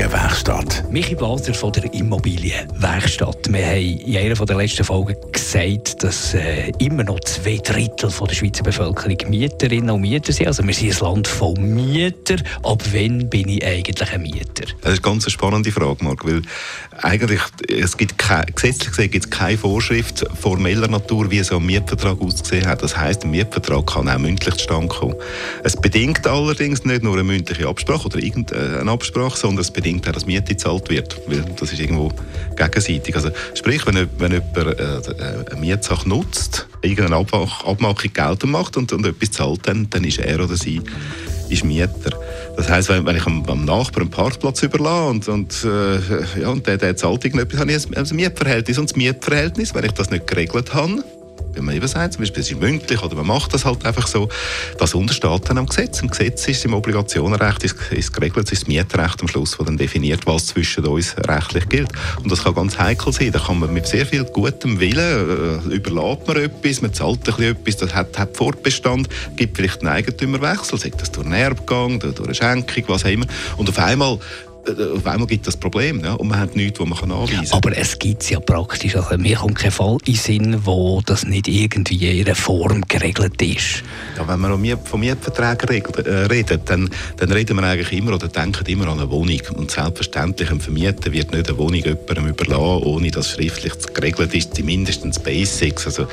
Immobilienwerkstatt. Michi Blaser von der Immobilienwerkstatt. Wir haben in einer der letzten Folgen gesagt, dass äh, immer noch zwei Drittel von der Schweizer Bevölkerung Mieterinnen und Mieter sind. Also wir sind ein Land voll Mieter. Ab wann bin ich eigentlich ein Mieter? Das ist eine ganz spannende Frage, Marc, weil eigentlich es gibt keine, gesetzlich gesehen gibt es keine Vorschrift formeller Natur, wie so ein Mietvertrag ausgesehen hat. Das heißt, ein Mietvertrag kann auch mündlich zustande kommen. Es bedingt allerdings nicht nur eine mündliche Absprache oder irgendeine Absprache, sondern es bedingt auch, dass Miete gezahlt wird, weil das ist irgendwo gegenseitig. Also sprich, wenn, wenn jemand äh, eine Mietsache nutzt, irgendeine Abmachung geltend macht und, und etwas zahlt, dann, dann ist er oder sie ist Mieter. Das heisst, wenn, wenn ich am, am Nachbarn einen Parkplatz überlasse und, und, äh, ja, und der, der zahlt irgendetwas, habe ich ein, ein Mietverhältnis. Und das Mietverhältnis, wenn ich das nicht geregelt habe, wie man eben sagt, zum Beispiel, es ist mündlich oder man macht das halt einfach so, das untersteht dann am Gesetz. Im Gesetz ist im Obligationenrecht ist, ist geregelt, es ist das Mietrecht am Schluss, das dann definiert, was zwischen uns rechtlich gilt. Und das kann ganz heikel sein. Da kann man mit sehr viel gutem Willen, äh, überlässt man etwas, man zahlt ein bisschen etwas, das hat, hat Fortbestand, gibt vielleicht einen Eigentümerwechsel, sei das durch einen Erbgang, durch eine Schenkung, was auch immer. Und auf einmal auf einmal gibt es das Problem ja, und man hat nichts, was man anweisen kann. Aber es gibt es ja praktisch. Also, mir kommt kein Fall in den Sinn, wo das nicht irgendwie in einer Form geregelt ist. Ja, wenn man von Mietverträgen äh, redet, dann, dann reden wir eigentlich immer oder denken immer an eine Wohnung. Und selbstverständlich, ein Vermieter wird nicht eine Wohnung jemandem überlassen, ohne dass schriftlich geregelt ist, mindestens Basics, also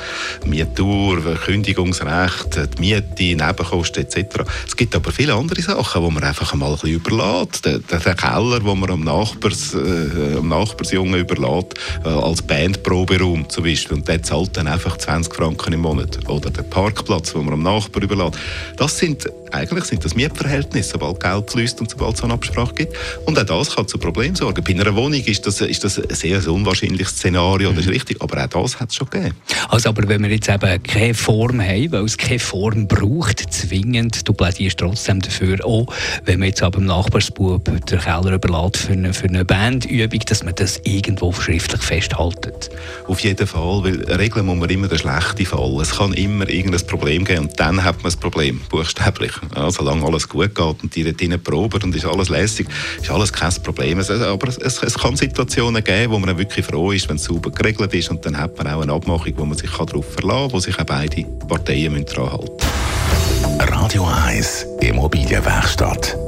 Mietur, Kündigungsrecht, die Miete, Nebenkosten etc. Es gibt aber viele andere Sachen, die man einfach mal ein bisschen überlässt. Der, der Keller, wo man am, Nachbars, äh, am Nachbarsjungen überlässt, äh, als Bandproberaum zum Beispiel. Und der zahlt dann einfach 20 Franken im Monat. Oder der Parkplatz, wo man am Nachbar überlässt. Das sind, eigentlich sind das Mietverhältnisse, sobald Geld fließt und sobald es eine Absprache gibt. Und auch das kann zu Problemen sorgen. Bei einer Wohnung ist das, ist das ein sehr unwahrscheinliches Szenario, das ist mhm. richtig. Aber auch das hat es schon gegeben. Also, aber wenn wir jetzt eben keine Form haben, weil es keine Form braucht, zwingend, du plädierst trotzdem dafür, auch wenn man jetzt aber im Nachbarsbub den Keller Teller überlässt für eine, für eine Bandübung, dass man das irgendwo schriftlich festhaltet? Auf jeden Fall, weil regeln muss man immer den schlechten Fall. Es kann immer irgendein Problem geben und dann hat man ein Problem, buchstäblich. Ja, solange alles gut geht und die dort proben und ist alles lässig, ist alles kein Problem. Es, aber es, es, kann Situationen geben, wo man wirklich froh ist, wenn es sauber geregelt ist und dann hat man auch eine Abmachung, wo man sich darauf verlassen kann, wo sich auch beide Parteien daran halten müssen. Radio 1 Immobilienwerkstatt